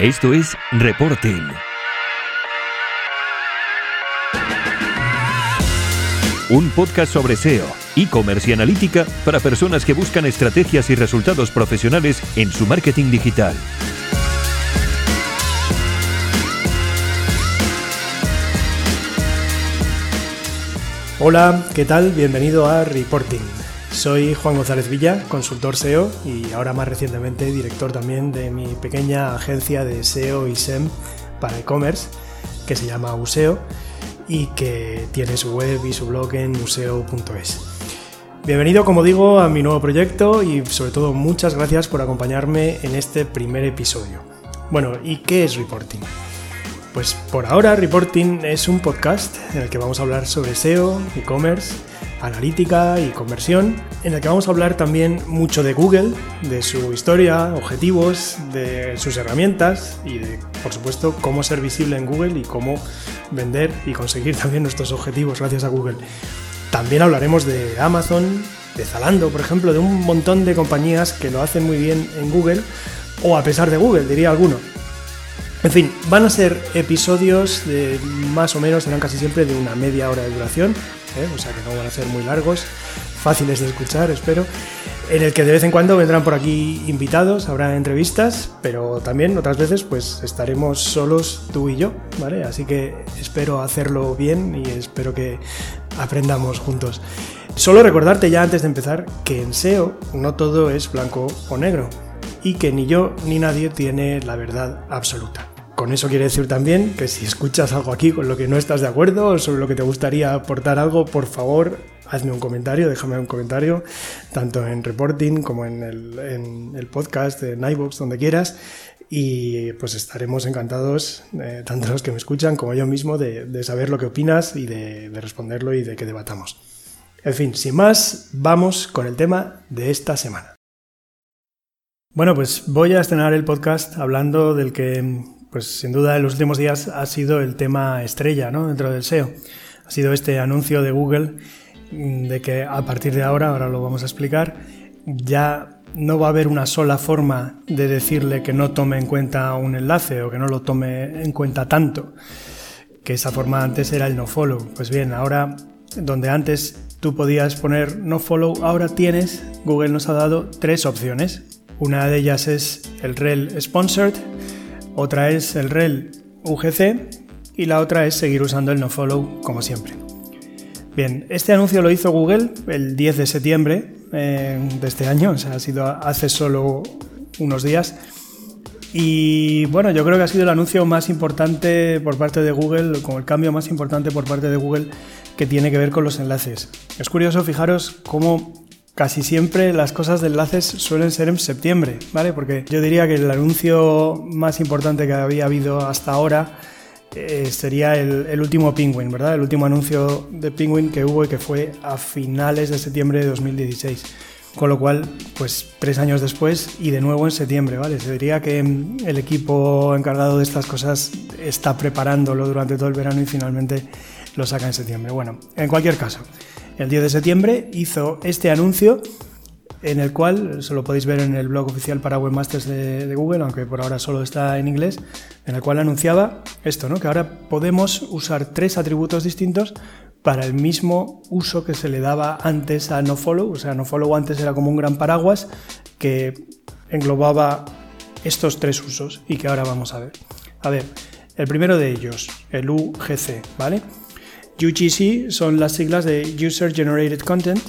Esto es Reporting. Un podcast sobre SEO, e-commerce y analítica para personas que buscan estrategias y resultados profesionales en su marketing digital. Hola, ¿qué tal? Bienvenido a Reporting. Soy Juan González Villa, consultor SEO y ahora más recientemente director también de mi pequeña agencia de SEO y SEM para e-commerce que se llama Useo y que tiene su web y su blog en museo.es. Bienvenido, como digo, a mi nuevo proyecto y sobre todo muchas gracias por acompañarme en este primer episodio. Bueno, ¿y qué es reporting? Pues por ahora Reporting es un podcast en el que vamos a hablar sobre SEO, e-commerce, analítica y conversión, en el que vamos a hablar también mucho de Google, de su historia, objetivos, de sus herramientas y de, por supuesto, cómo ser visible en Google y cómo vender y conseguir también nuestros objetivos gracias a Google. También hablaremos de Amazon, de Zalando, por ejemplo, de un montón de compañías que lo hacen muy bien en Google o a pesar de Google, diría alguno. En fin, van a ser episodios de más o menos, serán casi siempre de una media hora de duración, ¿eh? o sea que no van a ser muy largos, fáciles de escuchar, espero, en el que de vez en cuando vendrán por aquí invitados, habrá entrevistas, pero también otras veces pues estaremos solos tú y yo, ¿vale? Así que espero hacerlo bien y espero que aprendamos juntos. Solo recordarte ya antes de empezar que en SEO no todo es blanco o negro y que ni yo ni nadie tiene la verdad absoluta. Con eso quiere decir también que si escuchas algo aquí con lo que no estás de acuerdo o sobre lo que te gustaría aportar algo, por favor, hazme un comentario, déjame un comentario, tanto en reporting como en el, podcast, en iVoox, donde quieras. Y pues estaremos encantados, eh, tanto los que me escuchan como yo mismo, de, saber lo que opinas y de, de responderlo y de que debatamos. En fin, sin más, vamos con el tema de esta semana. Bueno, pues voy a estrenar el podcast hablando del que pues sin duda en los últimos días ha sido el tema estrella ¿no? dentro del SEO. Ha sido este anuncio de Google mm, de que a partir de ahora, ahora lo vamos a explicar, ya no va a haber una sola forma de decirle que no tome en cuenta un enlace o que no lo tome en cuenta tanto, que esa forma antes era el no follow. Pues bien, ahora donde antes tú podías poner no follow, ahora tienes, Google nos ha dado tres opciones. Una de ellas es el rel sponsored, otra es el rel UGC y la otra es seguir usando el nofollow como siempre. Bien, este anuncio lo hizo Google el 10 de septiembre eh, de este año, o sea, ha sido hace solo unos días. Y bueno, yo creo que ha sido el anuncio más importante por parte de Google, como el cambio más importante por parte de Google que tiene que ver con los enlaces. Es curioso, fijaros cómo casi siempre las cosas de enlaces suelen ser en septiembre, ¿vale? Porque yo diría que el anuncio más importante que había habido hasta ahora eh, sería el, último Penguin, ¿verdad? El último anuncio de Penguin que hubo y que fue a finales de septiembre de 2016. Con lo cual, pues tres años después y de nuevo en septiembre, ¿vale? Se diría que el equipo encargado de estas cosas está preparándolo durante todo el verano y finalmente lo saca en septiembre. Bueno, en cualquier caso, el 10 de septiembre hizo este anuncio en el cual, se lo podéis ver en el blog oficial para webmasters de, Google, aunque por ahora solo está en inglés, en el cual anunciaba esto, ¿no? que ahora podemos usar tres atributos distintos para el mismo uso que se le daba antes a nofollow, o sea, nofollow antes era como un gran paraguas que englobaba estos tres usos y que ahora vamos a ver. A ver, el primero de ellos, el UGC, ¿vale? UGC son las siglas de User Generated Content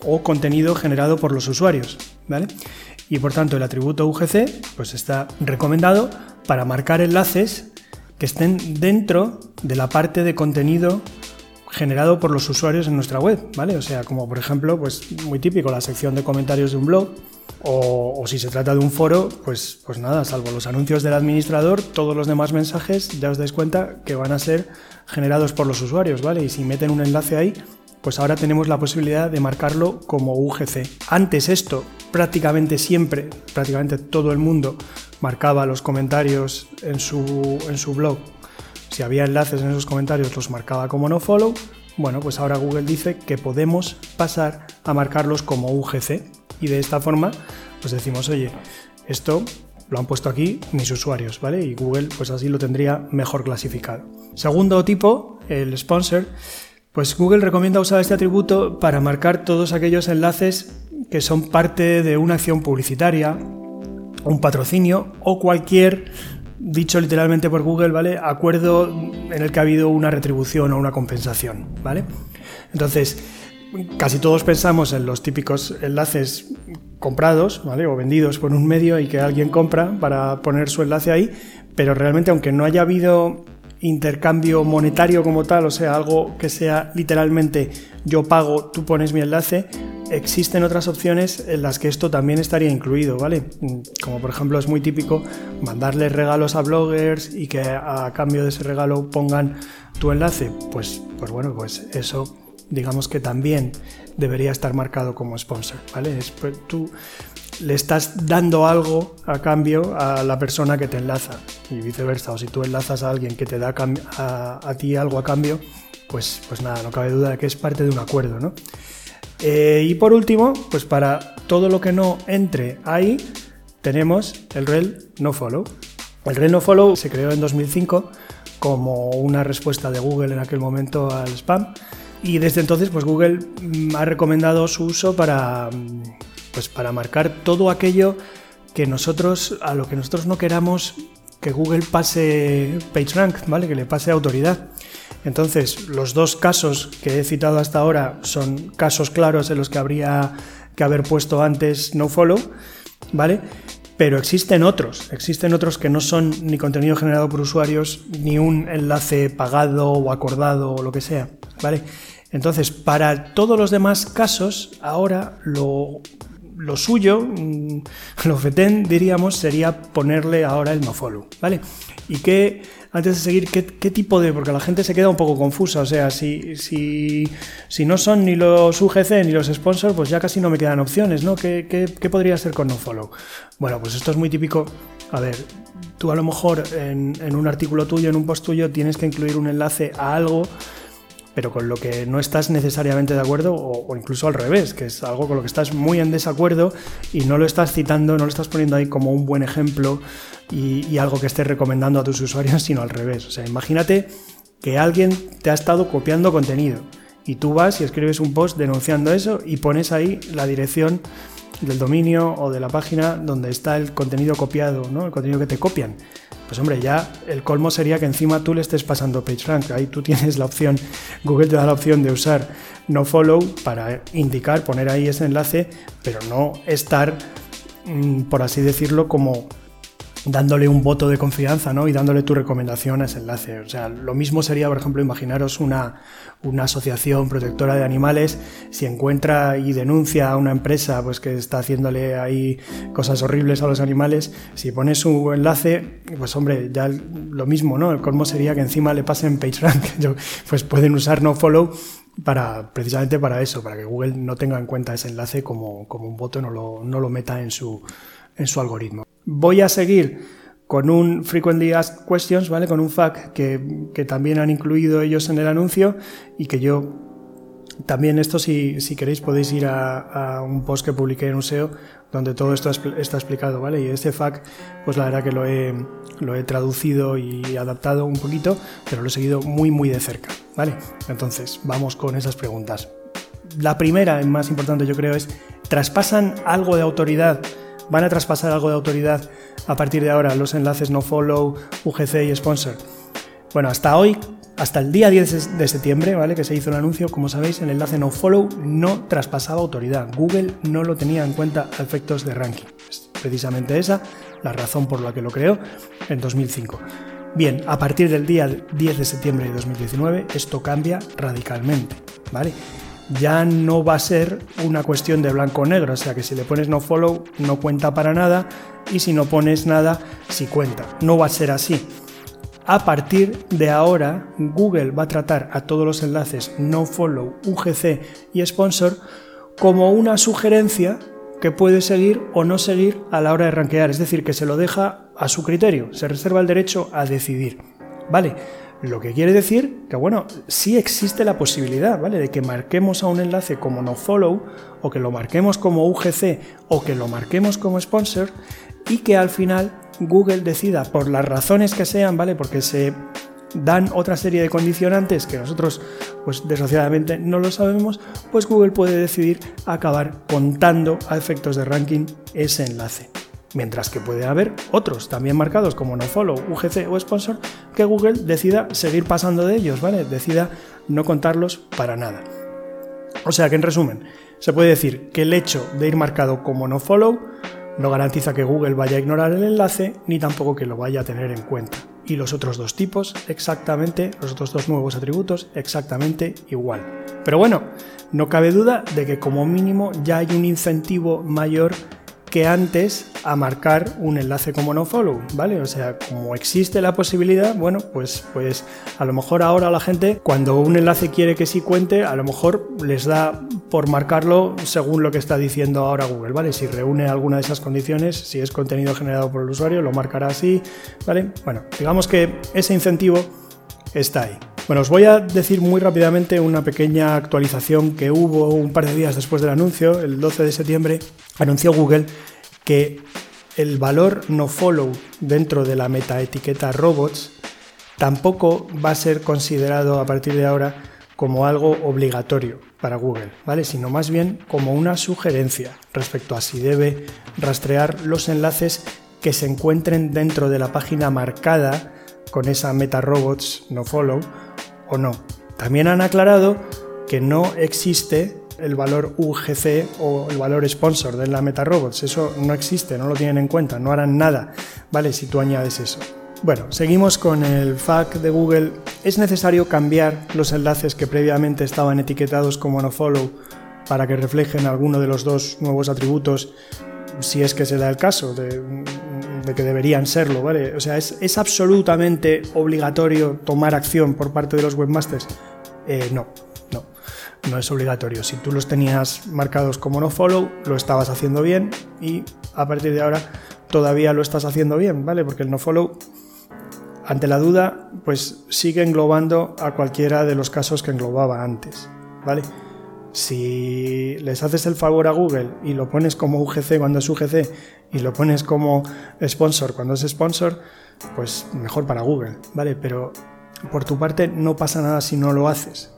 o contenido generado por los usuarios, ¿vale? Y por tanto el atributo UGC pues está recomendado para marcar enlaces que estén dentro de la parte de contenido generado por los usuarios en nuestra web, ¿vale? O sea, como por ejemplo, pues muy típico la sección de comentarios de un blog o, si se trata de un foro, pues, pues nada, salvo los anuncios del administrador, todos los demás mensajes ya os dais cuenta que van a ser generados por los usuarios, ¿vale? Y si meten un enlace ahí, pues ahora tenemos la posibilidad de marcarlo como UGC. Antes esto, prácticamente siempre, prácticamente todo el mundo marcaba los comentarios en su, en su blog. Si había enlaces en esos comentarios, los marcaba como no follow. Bueno, pues ahora Google dice que podemos pasar a marcarlos como UGC. Y de esta forma, pues decimos, oye, esto lo han puesto aquí mis usuarios, ¿vale? Y Google pues así lo tendría mejor clasificado. Segundo tipo, el sponsor, pues Google recomienda usar este atributo para marcar todos aquellos enlaces que son parte de una acción publicitaria, un patrocinio o cualquier, dicho literalmente por Google, ¿vale? Acuerdo en el que ha habido una retribución o una compensación, ¿vale? Entonces, casi todos pensamos en los típicos enlaces comprados, ¿vale? O vendidos por un medio y que alguien compra para poner su enlace ahí, pero realmente aunque no haya habido intercambio monetario como tal, o sea, algo que sea literalmente yo pago, tú pones mi enlace, existen otras opciones en las que esto también estaría incluido, ¿vale? Como por ejemplo es muy típico mandarles regalos a bloggers y que a cambio de ese regalo pongan tu enlace, pues, pues bueno, pues eso digamos que también debería estar marcado como sponsor, ¿vale? Pues, tú le estás dando algo a cambio a la persona que te enlaza y viceversa, o si tú enlazas a alguien que te da a, ti algo a cambio, pues, pues nada, no cabe duda de que es parte de un acuerdo, ¿no? Eh, y por último, pues para todo lo que no entre ahí, tenemos el rel no follow. El rel no follow se creó en 2005 como una respuesta de Google en aquel momento al spam y desde entonces, pues Google mm, ha recomendado su uso para, mm, pues para marcar todo aquello que nosotros, a lo que nosotros no queramos que Google pase PageRank, ¿vale? Que le pase autoridad. Entonces, los dos casos que he citado hasta ahora son casos claros en los que habría que haber puesto antes nofollow, ¿vale? Pero existen otros, existen otros que no son ni contenido generado por usuarios, ni un enlace pagado o acordado o lo que sea, ¿vale? Entonces, para todos los demás casos, ahora lo, suyo, mm, lo fetén, diríamos, sería ponerle ahora el nofollow, ¿vale? Y que, antes de seguir, ¿qué, tipo de...? Porque la gente se queda un poco confusa, o sea, si, si, si no son ni los UGC ni los sponsors, pues ya casi no me quedan opciones, ¿no? ¿Qué, qué, podría ser con nofollow? Bueno, pues esto es muy típico. A ver, tú a lo mejor en, en un artículo tuyo, en un post tuyo, tienes que incluir un enlace a algo pero con lo que no estás necesariamente de acuerdo o, incluso al revés, que es algo con lo que estás muy en desacuerdo y no lo estás citando, no lo estás poniendo ahí como un buen ejemplo y, algo que estés recomendando a tus usuarios, sino al revés. O sea, imagínate que alguien te ha estado copiando contenido y tú vas y escribes un post denunciando eso y pones ahí la dirección del dominio o de la página donde está el contenido copiado, ¿no? el contenido que te copian. Pues hombre, ya el colmo sería que encima tú le estés pasando PageRank. Ahí tú tienes la opción, Google te da la opción de usar nofollow para indicar, poner ahí ese enlace, pero no estar, mm, por así decirlo, como dándole un voto de confianza ¿no? y dándole tu recomendación a ese enlace. O sea, lo mismo sería, por ejemplo, imaginaros una, una asociación protectora de animales, si encuentra y denuncia a una empresa pues, que está haciéndole ahí cosas horribles a los animales, si pone su enlace, pues hombre, ya lo mismo, ¿no? El colmo sería que encima le pasen PageRank. pues pueden usar nofollow para, precisamente para eso, para que Google no tenga en cuenta ese enlace como, como un voto, no lo, no lo meta en su, en su algoritmo. Voy a seguir con un Frequently Asked Questions, ¿vale? Con un FAQ que, también han incluido ellos en el anuncio y que yo también esto, si, si queréis, podéis ir a, un post que publiqué en un SEO donde todo esto está explicado, ¿vale? Y este FAQ, pues la verdad que lo he, lo he traducido y adaptado un poquito, pero lo he seguido muy, muy de cerca, ¿vale? Entonces, vamos con esas preguntas. La primera, más importante yo creo, es, ¿traspasan algo de autoridad van a traspasar algo de autoridad a partir de ahora los enlaces no follow, UGC y sponsor. Bueno, hasta hoy, hasta el día 10 de septiembre, ¿vale? Que se hizo el anuncio, como sabéis, el enlace no follow no traspasaba autoridad. Google no lo tenía en cuenta a efectos de ranking. Es precisamente esa la razón por la que lo creó en 2005. Bien, a partir del día 10 de septiembre de 2019 esto cambia radicalmente, ¿vale? Ya no va a ser una cuestión de blanco o negro, o sea que si le pones no follow no cuenta para nada y si no pones nada sí cuenta. No va a ser así. A partir de ahora, Google va a tratar a todos los enlaces no follow, UGC y sponsor como una sugerencia que puede seguir o no seguir a la hora de rankear, es decir, que se lo deja a su criterio, se reserva el derecho a decidir. ¿Vale? Lo que quiere decir que, bueno, sí existe la posibilidad, ¿vale? De que marquemos a un enlace como nofollow, o que lo marquemos como UGC, o que lo marquemos como sponsor, y que al final Google decida, por las razones que sean, ¿vale? Porque se dan otra serie de condicionantes que nosotros, pues desgraciadamente no lo sabemos, pues Google puede decidir acabar contando a efectos de ranking ese enlace. Mientras que puede haber otros también marcados como nofollow, UGC o sponsor que Google decida seguir pasando de ellos, ¿vale? Decida no contarlos para nada. O sea que en resumen, se puede decir que el hecho de ir marcado como nofollow no garantiza que Google vaya a ignorar el enlace ni tampoco que lo vaya a tener en cuenta. Y los otros dos tipos, exactamente, los otros dos nuevos atributos, exactamente igual. Pero bueno, no cabe duda de que como mínimo ya hay un incentivo mayor que antes a marcar un enlace como nofollow, ¿vale? O sea, como existe la posibilidad, bueno, pues, pues a lo mejor ahora la gente, cuando un enlace quiere que sí cuente, a lo mejor les da por marcarlo según lo que está diciendo ahora Google, ¿vale? Si reúne alguna de esas condiciones, si es contenido generado por el usuario, lo marcará así, ¿vale? Bueno, digamos que ese incentivo está ahí. Bueno, os voy a decir muy rápidamente una pequeña actualización que hubo un par de días después del anuncio, el 12 de septiembre, anunció Google que el valor no follow dentro de la metaetiqueta robots tampoco va a ser considerado a partir de ahora como algo obligatorio para Google, ¿vale? Sino más bien como una sugerencia respecto a si debe rastrear los enlaces que se encuentren dentro de la página marcada con esa meta robots no follow o no. También han aclarado que no existe el valor UGC o el valor sponsor de la meta robots. Eso no existe, no lo tienen en cuenta, no harán nada, ¿vale? Si tú añades eso. Bueno, seguimos con el FAQ de Google. Es necesario cambiar los enlaces que previamente estaban etiquetados como nofollow para que reflejen alguno de los dos nuevos atributos, si es que se da el caso de, que deberían serlo, ¿vale? O sea, ¿es, absolutamente obligatorio tomar acción por parte de los webmasters? Eh, no, no, no es obligatorio. Si tú los tenías marcados como no follow, lo estabas haciendo bien y a partir de ahora todavía lo estás haciendo bien, ¿vale? Porque el no follow, ante la duda, pues sigue englobando a cualquiera de los casos que englobaba antes, ¿vale? Si les haces el favor a Google y lo pones como UGC cuando es UGC y lo pones como sponsor cuando es sponsor, pues mejor para Google, ¿vale? Pero por tu parte no pasa nada si no lo haces.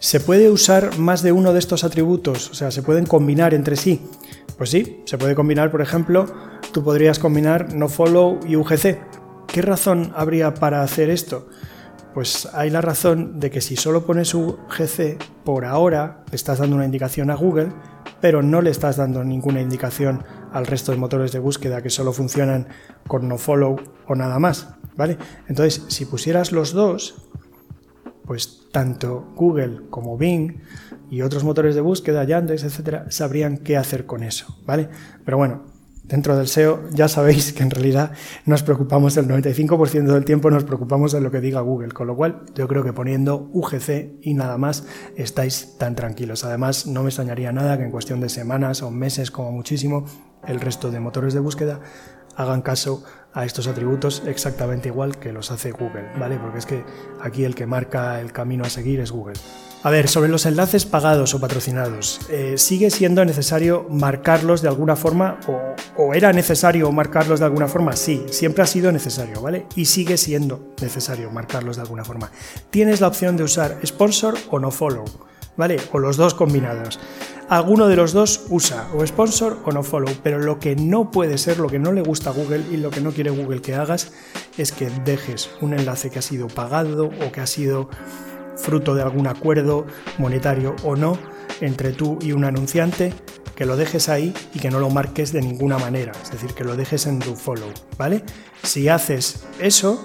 ¿Se puede usar más de uno de estos atributos? O sea, ¿se pueden combinar entre sí? Pues sí, se puede combinar, por ejemplo, tú podrías combinar nofollow y UGC. ¿Qué razón habría para hacer esto? Pues hay la razón de que si solo pones UGC por ahora, estás dando una indicación a Google, pero no le estás dando ninguna indicación al resto de motores de búsqueda que solo funcionan con nofollow o nada más, ¿vale? Entonces, si pusieras los dos, pues tanto Google como Bing y otros motores de búsqueda, Yandex, etcétera, sabrían qué hacer con eso, ¿vale? Pero bueno, dentro del SEO ya sabéis que en realidad nos preocupamos el 95% del tiempo nos preocupamos de lo que diga Google, con lo cual yo creo que poniendo UGC y nada más estáis tan tranquilos. Además, no me extrañaría nada que en cuestión de semanas o meses como muchísimo el resto de motores de búsqueda hagan caso a estos atributos exactamente igual que los hace Google, ¿vale? Porque es que aquí el que marca el camino a seguir es Google. A ver, sobre los enlaces pagados o patrocinados, eh, ¿sigue siendo necesario marcarlos de alguna forma o, o, era necesario marcarlos de alguna forma? Sí, siempre ha sido necesario, ¿vale? Y sigue siendo necesario marcarlos de alguna forma. Tienes la opción de usar sponsor o no follow, ¿vale? O los dos combinados. Alguno de los dos usa o sponsor o no follow, pero lo que no puede ser, lo que no le gusta a Google y lo que no quiere Google que hagas es que dejes un enlace que ha sido pagado o que ha sido fruto de algún acuerdo monetario o no entre tú y un anunciante, que lo dejes ahí y que no lo marques de ninguna manera, es decir, que lo dejes en tu follow, ¿vale? Si haces eso,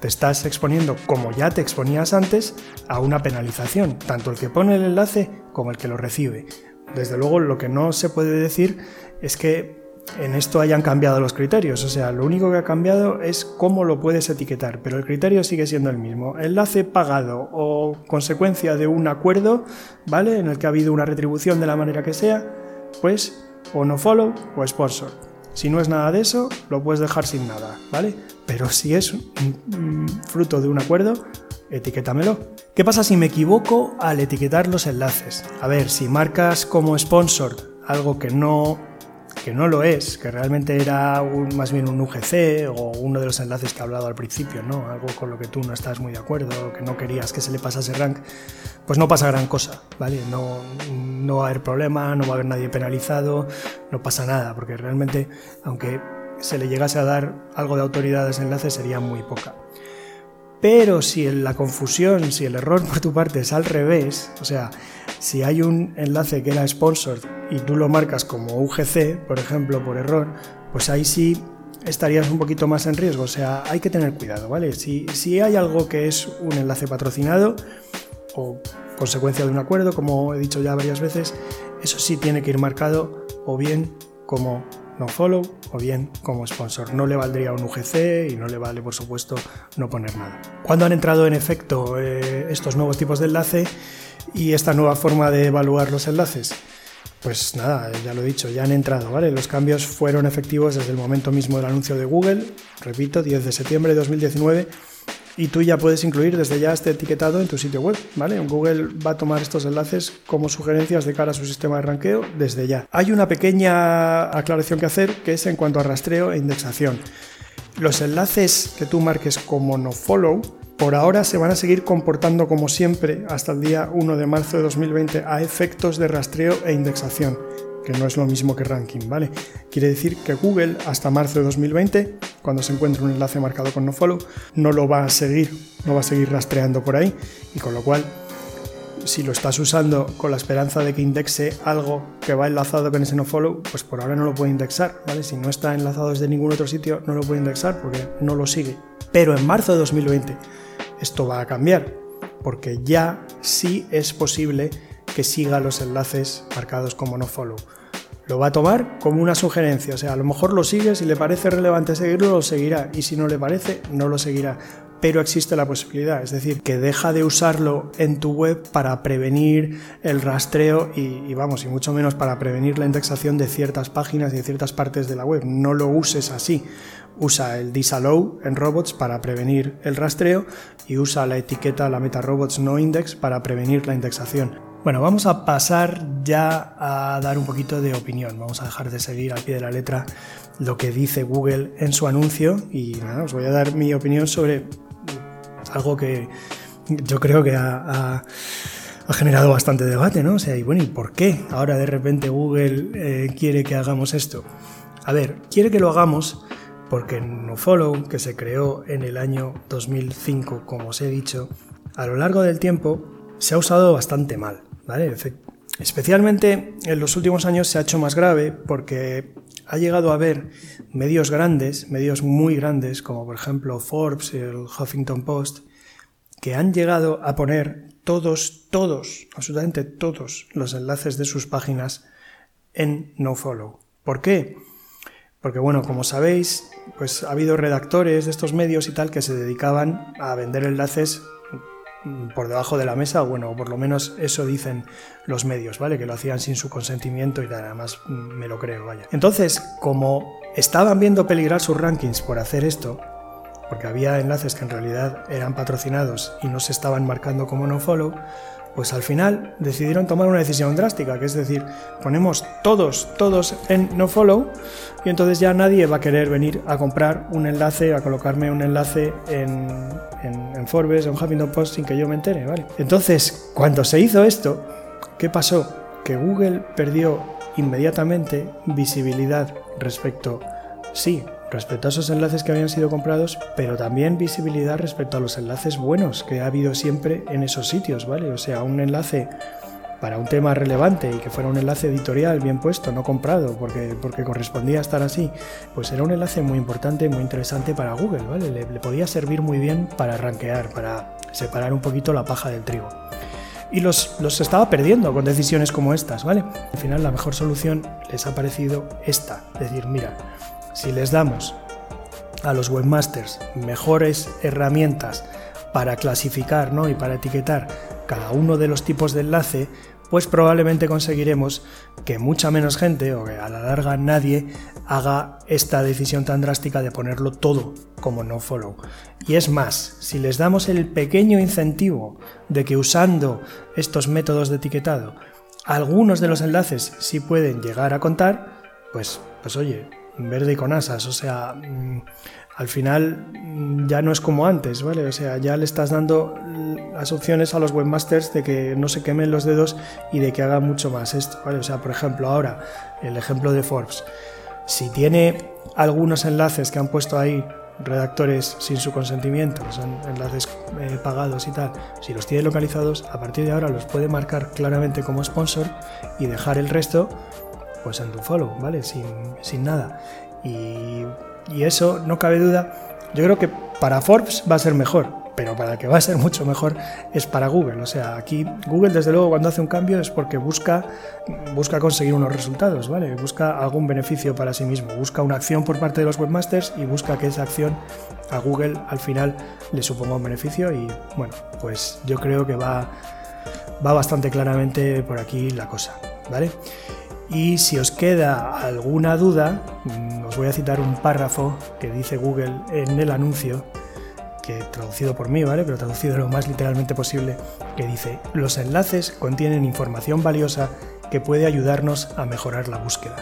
te estás exponiendo, como ya te exponías antes, a una penalización, tanto el que pone el enlace como el que lo recibe. Desde luego, lo que no se puede decir es que en esto hayan cambiado los criterios. O sea, lo único que ha cambiado es cómo lo puedes etiquetar, pero el criterio sigue siendo el mismo. Enlace pagado o consecuencia de un acuerdo, ¿vale? En el que ha habido una retribución de la manera que sea, pues o no follow o sponsor. Si no es nada de eso, lo puedes dejar sin nada, ¿vale? Pero si es fruto de un acuerdo, etiquétamelo. ¿Qué pasa si me equivoco al etiquetar los enlaces? A ver, si marcas como sponsor algo que no que no lo es, que realmente era más bien un UGC o uno de los enlaces que he hablado al principio, ¿no? Algo con lo que tú no estás muy de acuerdo, que no querías que se le pasase rank, pues no pasa gran cosa, ¿vale? No, no va a haber problema, no va a haber nadie penalizado, no pasa nada, porque realmente, aunque se le llegase a dar algo de autoridad a ese enlace, sería muy poca. Pero si la confusión, si el error por tu parte es al revés, o sea, si hay un enlace que era sponsored y tú lo marcas como UGC, por ejemplo, por error, pues ahí sí estarías un poquito más en riesgo. O sea, hay que tener cuidado, ¿vale? Si, si hay algo que es un enlace patrocinado o consecuencia de un acuerdo, como he dicho ya varias veces, eso sí tiene que ir marcado o bien como no follow o bien como sponsor. No le valdría un UGC y no le vale, por supuesto, no poner nada. Cuando han entrado en efecto eh, estos nuevos tipos de enlace y esta nueva forma de evaluar los enlaces? Pues nada, ya lo he dicho, ya han entrado, ¿vale? Los cambios fueron efectivos desde el momento mismo del anuncio de Google, repito, 10 de septiembre de 2019 y tú ya puedes incluir desde ya este etiquetado en tu sitio web, ¿vale? Google va a tomar estos enlaces como sugerencias de cara a su sistema de ranqueo desde ya. Hay una pequeña aclaración que hacer que es en cuanto a rastreo e indexación. Los enlaces que tú marques como no follow por ahora se van a seguir comportando como siempre hasta el día 1 de marzo de 2020 a efectos de rastreo e indexación que no es lo mismo que ranking, ¿vale? Quiere decir que Google hasta marzo de 2020, cuando se encuentre un enlace marcado con nofollow, no lo va a seguir, no va a seguir rastreando por ahí y con lo cual si lo estás usando con la esperanza de que indexe algo que va enlazado con ese nofollow, pues por ahora no lo puede indexar, ¿vale? Si no está enlazado desde ningún otro sitio, no lo puede indexar porque no lo sigue. Pero en marzo de 2020 esto va a cambiar, porque ya sí es posible que siga los enlaces marcados como nofollow lo va a tomar como una sugerencia. O sea, a lo mejor lo sigue, si le parece relevante seguirlo, lo seguirá. Y si no le parece, no lo seguirá. Pero existe la posibilidad, es decir, que deja de usarlo en tu web para prevenir el rastreo y, vamos, y mucho menos para prevenir la indexación de ciertas páginas y de ciertas partes de la web. No lo uses así. Usa el disallow en robots para prevenir el rastreo y usa la etiqueta, la meta robots no index para prevenir la indexación. Bueno, vamos a pasar ya a dar un poquito de opinión. Vamos a dejar de seguir al pie de la letra lo que dice Google en su anuncio y nada, os voy a dar mi opinión sobre algo que yo creo que ha, generado bastante debate, ¿no? O sea, y bueno, ¿y por qué ahora de repente Google eh, quiere que hagamos esto? A ver, quiere que lo hagamos porque NoFollow, que se creó en el año 2005, como os he dicho, a lo largo del tiempo se ha usado bastante mal. Especialmente en los últimos años se ha hecho más grave porque ha llegado a haber medios grandes, medios muy grandes, como por ejemplo Forbes el Huffington Post, que han llegado a poner todos, todos, absolutamente todos los enlaces de sus páginas en nofollow. ¿Por qué? Porque bueno, como sabéis, pues ha habido redactores de estos medios y tal que se dedicaban a vender enlaces por debajo de la mesa, bueno, por lo menos eso dicen los medios, ¿vale? Que lo hacían sin su consentimiento y nada más me lo creo, vaya. Entonces, como estaban viendo peligrar sus rankings por hacer esto, porque había enlaces que en realidad eran patrocinados y no se estaban marcando como no follow, pues al final decidieron tomar una decisión drástica, que es decir, ponemos todos, todos en no follow y entonces ya nadie va a querer venir a comprar un enlace, a colocarme un enlace en, en, Forbes o en Huffington Post sin que yo me entere, ¿vale? Entonces, cuando se hizo esto, ¿qué pasó? Que Google perdió inmediatamente visibilidad respecto, sí, respecto a esos enlaces que habían sido comprados, pero también visibilidad respecto a los enlaces buenos que ha habido siempre en esos sitios, ¿vale? O sea, un enlace para un tema relevante y que fuera un enlace editorial bien puesto, no comprado, porque, porque correspondía estar así, pues era un enlace muy importante, muy interesante para Google, ¿vale? Le, podía servir muy bien para rankear, para separar un poquito la paja del trigo. Y los, los estaba perdiendo con decisiones como estas, ¿vale? Al final la mejor solución les ha parecido esta, decir, mira, si les damos a los webmasters mejores herramientas para clasificar ¿no? y para etiquetar cada uno de los tipos de enlace, pues probablemente conseguiremos que mucha menos gente, o que a la larga nadie, haga esta decisión tan drástica de ponerlo todo como no follow. Y es más, si les damos el pequeño incentivo de que usando estos métodos de etiquetado, algunos de los enlaces sí pueden llegar a contar, pues pues oye, verde y con asas, o sea, mm, al final mm, ya no es como antes, ¿vale? O sea, ya le estás dando las opciones a los webmasters de que no se quemen los dedos y de que haga mucho más esto, ¿vale? O sea, por ejemplo, ahora, el ejemplo de Forbes, si tiene algunos enlaces que han puesto ahí redactores sin su consentimiento, que son enlaces eh, pagados y tal, si los tiene localizados, a partir de ahora los puede marcar claramente como sponsor y dejar el resto pues en tu follow, ¿vale? Sin, sin nada. Y, y, eso, no cabe duda, yo creo que para Forbes va a ser mejor, pero para el que va a ser mucho mejor es para Google. O sea, aquí Google desde luego cuando hace un cambio es porque busca, busca conseguir unos resultados, ¿vale? Busca algún beneficio para sí mismo, busca una acción por parte de los webmasters y busca que esa acción a Google al final le suponga un beneficio y bueno, pues yo creo que va, va bastante claramente por aquí la cosa, ¿vale? Y si os queda alguna duda, mm, os voy a citar un párrafo que dice Google en el anuncio que traducido por mí, ¿vale? Pero traducido lo más literalmente posible, que dice, los enlaces contienen información valiosa que puede ayudarnos a mejorar la búsqueda,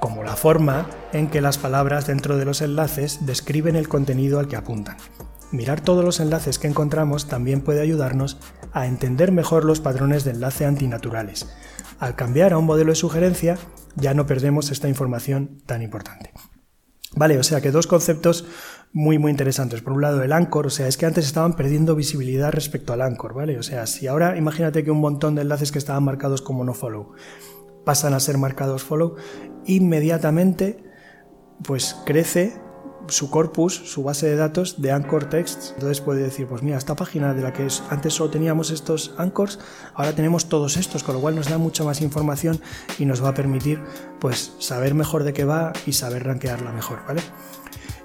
como la forma en que las palabras dentro de los enlaces describen el contenido al que apuntan. Mirar todos los enlaces que encontramos también puede ayudarnos a entender mejor los patrones de enlace antinaturales. Al cambiar a un modelo de sugerencia, ya no perdemos esta información tan importante. Vale, o sea que dos conceptos muy, muy interesantes. Por un lado, el Anchor, o sea, es que antes estaban perdiendo visibilidad respecto al Anchor, ¿vale? O sea, si ahora imagínate que un montón de enlaces que estaban marcados como no follow pasan a ser marcados follow, inmediatamente pues crece su corpus, su base de datos de Anchor Texts. Entonces puede decir, pues mira, esta página de la que antes solo teníamos estos anchors, ahora tenemos todos estos, con lo cual nos da mucha más información y nos va a permitir pues saber mejor de qué va y saber rankearla mejor, ¿vale?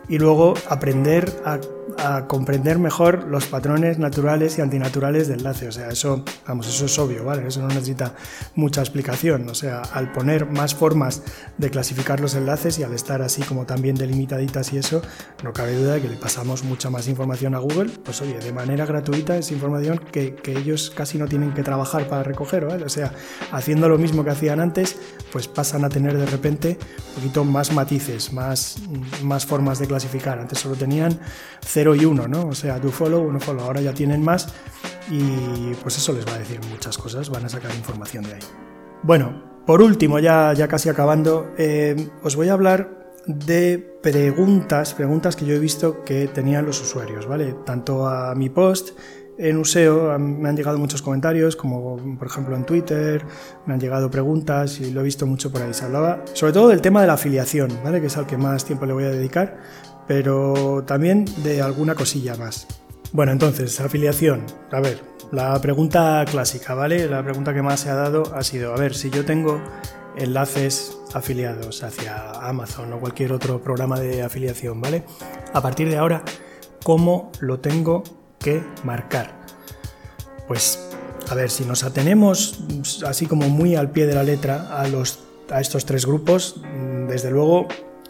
y luego aprender a, comprender mejor los patrones naturales y antinaturales del enlace. O sea, eso, vamos, eso es obvio, ¿vale? Eso no necesita mucha explicación. O sea, al poner más formas de clasificar los enlaces y al estar así como también delimitaditas y eso, no cabe duda de que le pasamos mucha más información a Google. Pues oye, de manera gratuita es información que, que ellos casi no tienen que trabajar para recoger, ¿vale? O sea, haciendo lo mismo que hacían antes, pues pasan a tener de repente un poquito más matices, más, más formas de clasificar. Antes solo tenían 0 y 1, ¿no? O sea, do follow, uno follow. Ahora ya tienen más y pues eso les va a decir muchas cosas, van a sacar información de ahí. Bueno, por último, ya, ya casi acabando, eh, os voy a hablar de preguntas, preguntas que yo he visto que tenían los usuarios, ¿vale? Tanto a mi post en Useo me han llegado muchos comentarios, como por ejemplo en Twitter, me han llegado preguntas y lo he visto mucho por ahí. Se hablaba sobre todo del tema de la afiliación, ¿vale? que es al que más tiempo le voy a dedicar, pero también de alguna cosilla más. Bueno, entonces, afiliación. A ver, la pregunta clásica, ¿vale? La pregunta que más se ha dado ha sido, a ver, si yo tengo enlaces afiliados hacia Amazon o cualquier otro programa de afiliación, ¿vale? A partir de ahora, ¿cómo lo tengo que marcar. Pues, a ver, si nos atenemos así como muy al pie de la letra a, los, a estos tres grupos, desde luego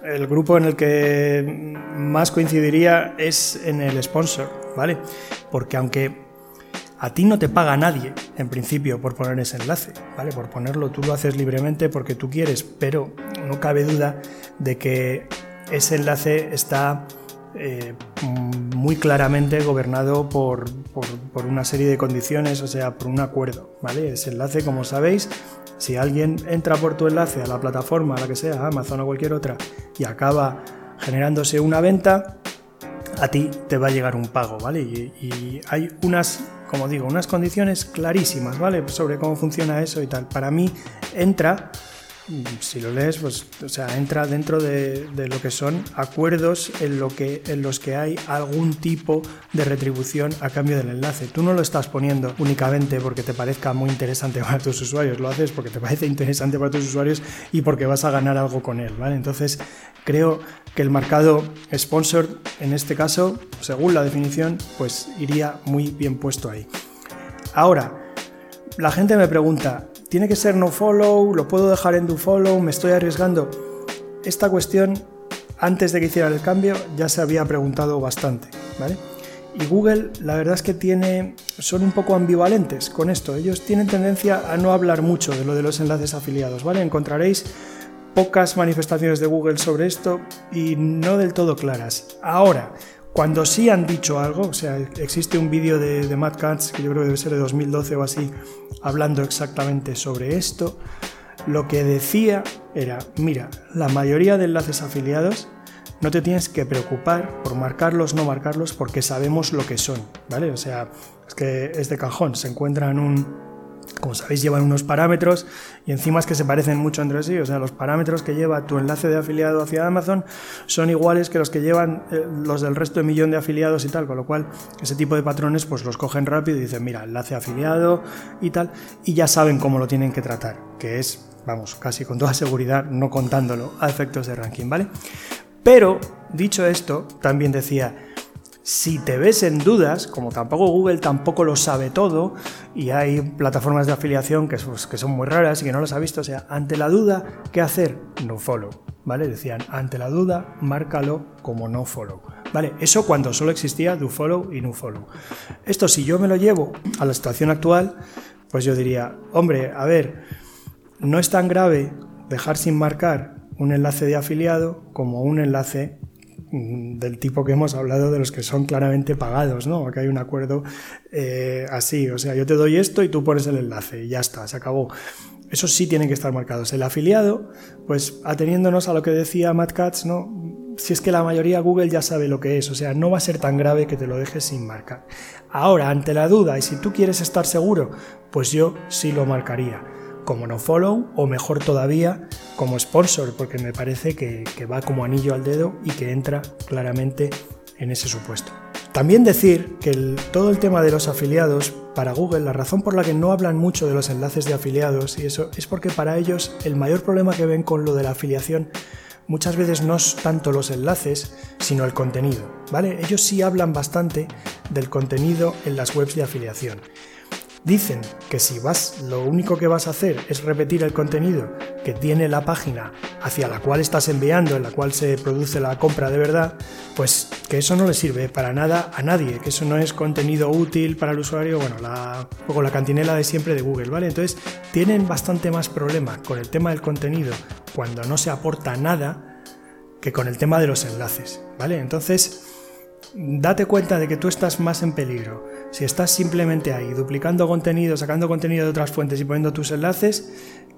el grupo en el que más coincidiría es en el sponsor, ¿vale? Porque aunque a ti no te paga nadie, en principio, por poner ese enlace, ¿vale? Por ponerlo, tú lo haces libremente porque tú quieres, pero no cabe duda de que ese enlace está eh, muy claramente gobernado por, una serie de condiciones, o sea, por un acuerdo, ¿vale? Ese enlace, como sabéis, si alguien entra por tu enlace a la plataforma, a la que sea, Amazon o cualquier otra, y acaba generándose una venta, a ti te va a llegar un pago, ¿vale? Y, y, hay unas, como digo, unas condiciones clarísimas, ¿vale? Sobre cómo funciona eso y tal. Para mí entra si lo lees, pues, o sea, entra dentro de, lo que son acuerdos en, lo que, en los que hay algún tipo de retribución a cambio del enlace. Tú no lo estás poniendo únicamente porque te parezca muy interesante para tus usuarios, lo haces porque te parece interesante para tus usuarios y porque vas a ganar algo con él, ¿vale? Entonces, creo que el marcado sponsor, en este caso, según la definición, pues iría muy bien puesto ahí. Ahora, la gente me pregunta, ¿Tiene que ser no follow? ¿Lo puedo dejar en do follow? ¿Me estoy arriesgando? Esta cuestión, antes de que hiciera el cambio, ya se había preguntado bastante, ¿vale? Y Google, la verdad es que tiene, son un poco ambivalentes con esto. Ellos tienen tendencia a no hablar mucho de lo de los enlaces afiliados, ¿vale? Encontraréis pocas manifestaciones de Google sobre esto y no del todo claras. Ahora, cuando sí han dicho algo, o sea, existe un vídeo de, de Matt Katz, que yo creo que debe ser de 2012 o así, hablando exactamente sobre esto, lo que decía era, mira, la mayoría de enlaces afiliados no te tienes que preocupar por marcarlos, no marcarlos, porque sabemos lo que son, ¿vale? O sea, es que es de cajón, se encuentra en un, como sabéis, llevan unos parámetros y encima es que se parecen mucho entre sí. O sea, los parámetros que lleva tu enlace de afiliado hacia Amazon son iguales que los que llevan eh, los del resto de millón de afiliados y tal. Con lo cual, ese tipo de patrones pues los cogen rápido y dicen, mira, enlace afiliado y tal. Y ya saben cómo lo tienen que tratar, que es, vamos, casi con toda seguridad, no contándolo a efectos de ranking, ¿vale? Pero, dicho esto, también decía, si te ves en dudas, como tampoco Google tampoco lo sabe todo, y hay plataformas de afiliación que, pues, que son muy raras y que no las ha visto, o sea, ante la duda, ¿qué hacer? No follow, ¿vale? Decían, ante la duda, márcalo como no follow. ¿Vale? Eso cuando solo existía do follow y no follow. Esto si yo me lo llevo a la situación actual, pues yo diría, hombre, a ver, no es tan grave dejar sin marcar un enlace de afiliado como un enlace del tipo que hemos hablado de los que son claramente pagados, ¿no? Que hay un acuerdo eh, así, o sea, yo te doy esto y tú pones el enlace y ya está, se acabó. Esos sí tienen que estar marcados. El afiliado, pues ateniéndonos a lo que decía Matt Katz, ¿no? Si es que la mayoría Google ya sabe lo que es, o sea, no va a ser tan grave que te lo dejes sin marcar. Ahora, ante la duda, y si tú quieres estar seguro, pues yo sí lo marcaría como no follow o mejor todavía como sponsor porque me parece que, va como anillo al dedo y que entra claramente en ese supuesto. También decir que todo el tema de los afiliados para Google, la razón por la que no hablan mucho de los enlaces de afiliados y eso es porque para ellos el mayor problema que ven con lo de la afiliación muchas veces no es tanto los enlaces, sino el contenido, ¿vale? Ellos sí hablan bastante del contenido en las webs de afiliación. Dicen que si vas, lo único que vas a hacer es repetir el contenido que tiene la página hacia la cual estás enviando, en la cual se produce la compra de verdad, pues que eso no le sirve para nada a nadie, que eso no es contenido útil para el usuario, bueno, la, la cantinela de siempre de Google, ¿vale? Entonces tienen bastante más problema con el tema del contenido cuando no se aporta nada que con el tema de los enlaces, ¿vale? Entonces, date cuenta de que tú estás más en peligro si estás simplemente ahí duplicando contenido, sacando contenido de otras fuentes y poniendo tus enlaces,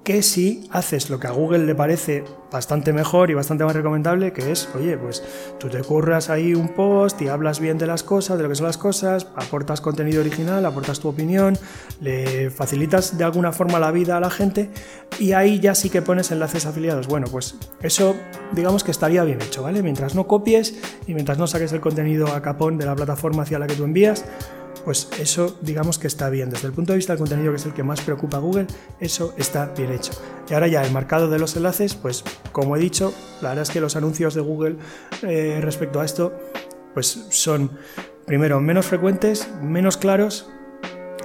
que si haces lo que a Google le parece bastante mejor y bastante más recomendable, que es, oye, pues tú te curras ahí un post y hablas bien de las cosas, de lo que son las cosas, aportas contenido original, aportas tu opinión, le facilitas de alguna forma la vida a la gente y ahí ya sí que pones enlaces afiliados. Bueno, pues eso digamos que estaría bien hecho, ¿vale? Mientras no copies y mientras no saques el contenido a capón de la plataforma hacia la que tú envías, pues eso digamos que está bien. Desde el punto de vista del contenido, que es el que más preocupa a Google, eso está bien hecho. Y ahora ya el marcado de los enlaces, pues como he dicho, la verdad es que los anuncios de Google eh, respecto a esto, pues son primero menos frecuentes, menos claros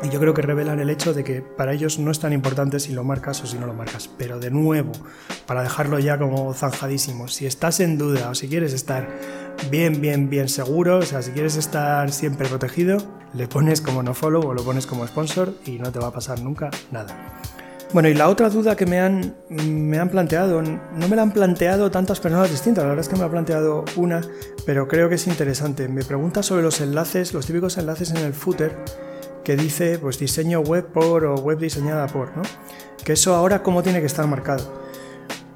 y yo creo que revelan el hecho de que para ellos no es tan importante si lo marcas o si no lo marcas. Pero de nuevo, para dejarlo ya como zanjadísimo, si estás en duda o si quieres estar bien, bien, bien seguro, o sea, si quieres estar siempre protegido, le pones como no follow o lo pones como sponsor y no te va a pasar nunca nada. Bueno, y la otra duda que me han, me han planteado, no me la han planteado tantas personas distintas, la verdad es que me ha planteado una, pero creo que es interesante. Me pregunta sobre los enlaces, los típicos enlaces en el footer que dice pues diseño web por o web diseñada por, ¿no? Que eso ahora cómo tiene que estar marcado.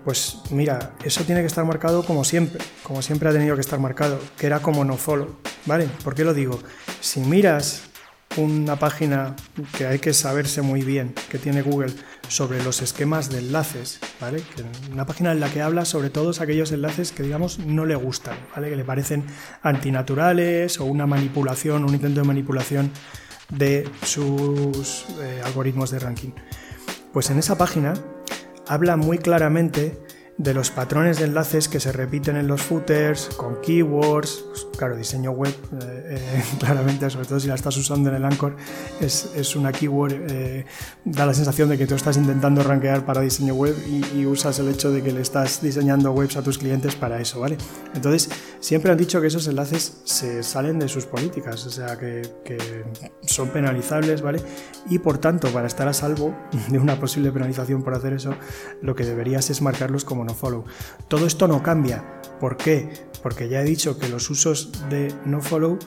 Pues mira, eso tiene que estar marcado como siempre, como siempre ha tenido que estar marcado, que era como no follow, ¿vale? ¿Por qué lo digo? Si miras una página que hay que saberse muy bien que tiene Google sobre los esquemas de enlaces, ¿vale? una página en la que habla sobre todos aquellos enlaces que digamos no le gustan, ¿vale? Que le parecen antinaturales o una manipulación, un intento de manipulación de sus eh, algoritmos de ranking. Pues en esa página habla muy claramente de los patrones de enlaces que se repiten en los footers, con keywords, pues, claro, diseño web, eh, eh, claramente, sobre todo si la estás usando en el Anchor, es, es una keyword, eh, da la sensación de que tú estás intentando rankear para diseño web y, usas el hecho de que le estás diseñando webs a tus clientes para eso, ¿vale? Entonces, siempre han dicho que esos enlaces se salen de sus políticas, o sea, que, que son penalizables, ¿vale? Y por tanto, para estar a salvo de una posible penalización por hacer eso, lo que deberías es marcarlos como nofollow. Todo esto no cambia. ¿Por qué? Porque ya he dicho que los usos de nofollow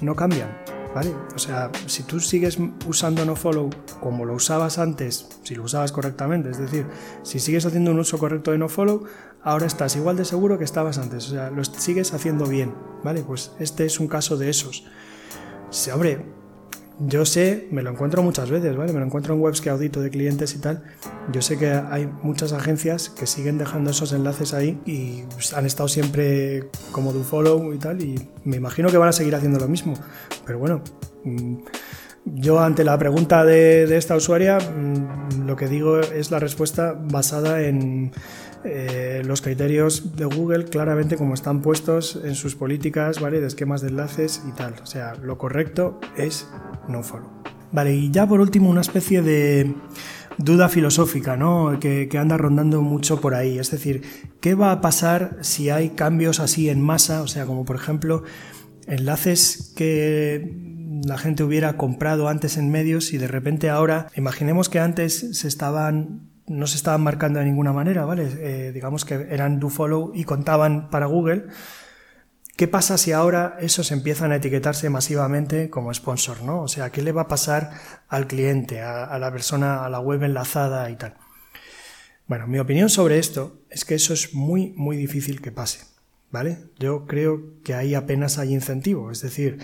no cambian. ¿Vale? O sea, si tú sigues usando nofollow como lo usabas antes, si lo usabas correctamente, es decir, si sigues haciendo un uso correcto de nofollow, ahora estás igual de seguro que estabas antes, o sea, lo sigues haciendo bien, ¿vale? Pues este es un caso de esos. Si, hombre, yo sé, me lo encuentro muchas veces, ¿vale? Me lo encuentro en webs que audito de clientes y tal. Yo sé que hay muchas agencias que siguen dejando esos enlaces ahí y han estado siempre como do follow y tal, y me imagino que van a seguir haciendo lo mismo. Pero bueno, mm, yo ante la pregunta de, esta usuaria, mm, lo que digo es la respuesta basada en eh, los criterios de Google claramente como están puestos en sus políticas, ¿vale? De esquemas de enlaces y tal. O sea, lo correcto es no follow. Vale, y ya por último una especie de duda filosófica, ¿no? Que, que, anda rondando mucho por ahí. Es decir, ¿qué va a pasar si hay cambios así en masa? O sea, como por ejemplo, enlaces que la gente hubiera comprado antes en medios y de repente ahora, imaginemos que antes se estaban no se estaban marcando de ninguna manera, ¿vale? Eh, digamos que eran do follow y contaban para Google. ¿Qué pasa si ahora esos empiezan a etiquetarse masivamente como sponsor, ¿no? O sea, ¿qué le va a pasar al cliente, a, la persona, a la web enlazada y tal? Bueno, mi opinión sobre esto es que eso es muy, muy difícil que pase, ¿vale? Yo creo que ahí apenas hay incentivo, es decir,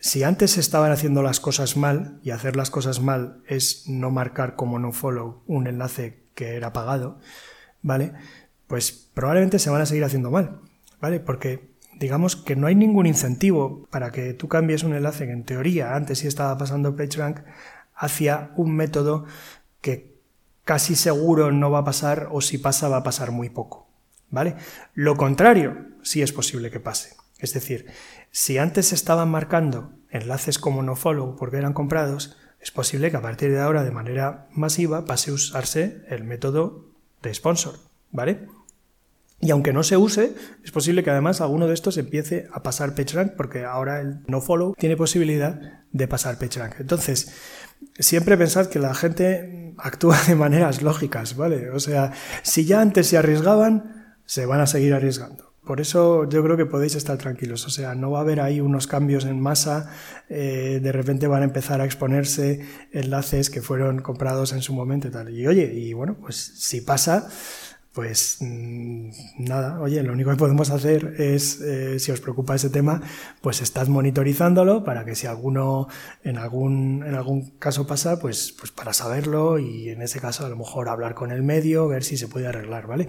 si antes estaban haciendo las cosas mal, y hacer las cosas mal es no marcar como no follow un enlace que era pagado, ¿vale? Pues probablemente se van a seguir haciendo mal, ¿vale? Porque digamos que no hay ningún incentivo para que tú cambies un enlace que en teoría antes sí estaba pasando PageRank hacia un método que casi seguro no va a pasar o si pasa va a pasar muy poco, ¿vale? Lo contrario sí es posible que pase. Es decir, si antes se estaban marcando enlaces como nofollow porque eran comprados, es posible que a partir de ahora de manera masiva pase a usarse el método de sponsor, ¿vale? Y aunque no se use, es posible que además alguno de estos empiece a pasar PageRank porque ahora el nofollow tiene posibilidad de pasar PageRank. Entonces, siempre pensad que la gente actúa de maneras lógicas, ¿vale? O sea, si ya antes se arriesgaban, se van a seguir arriesgando. Por eso yo creo que podéis estar tranquilos. O sea, no va a haber ahí unos cambios en masa. Eh, de repente van a empezar a exponerse enlaces que fueron comprados en su momento y tal. Y oye, y bueno, pues si pasa, pues mm, nada, oye, lo único que podemos hacer es, eh, si os preocupa ese tema, pues estad monitorizándolo para que si alguno en algún, en algún caso pasa, pues, pues para saberlo y en ese caso a lo mejor hablar con el medio, ver si se puede arreglar, ¿vale?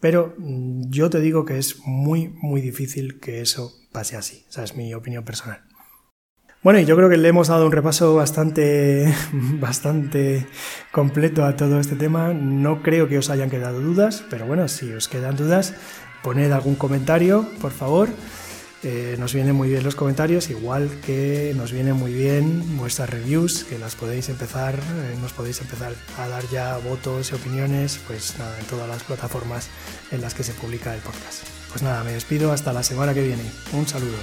Pero mm, yo te digo que es muy, muy difícil que eso pase así. Esa es mi opinión personal. Bueno, y yo creo que le hemos dado un repaso bastante, bastante completo a todo este tema. No creo que os hayan quedado dudas, pero bueno, si os quedan dudas, poned algún comentario, por favor. Eh, nos vienen muy bien los comentarios, igual que nos vienen muy bien vuestras reviews, que las podéis empezar, eh, nos podéis empezar a dar ya votos y opiniones, pues nada, en todas las plataformas en las que se publica el podcast. Pues nada, me despido hasta la semana que viene. Un saludo.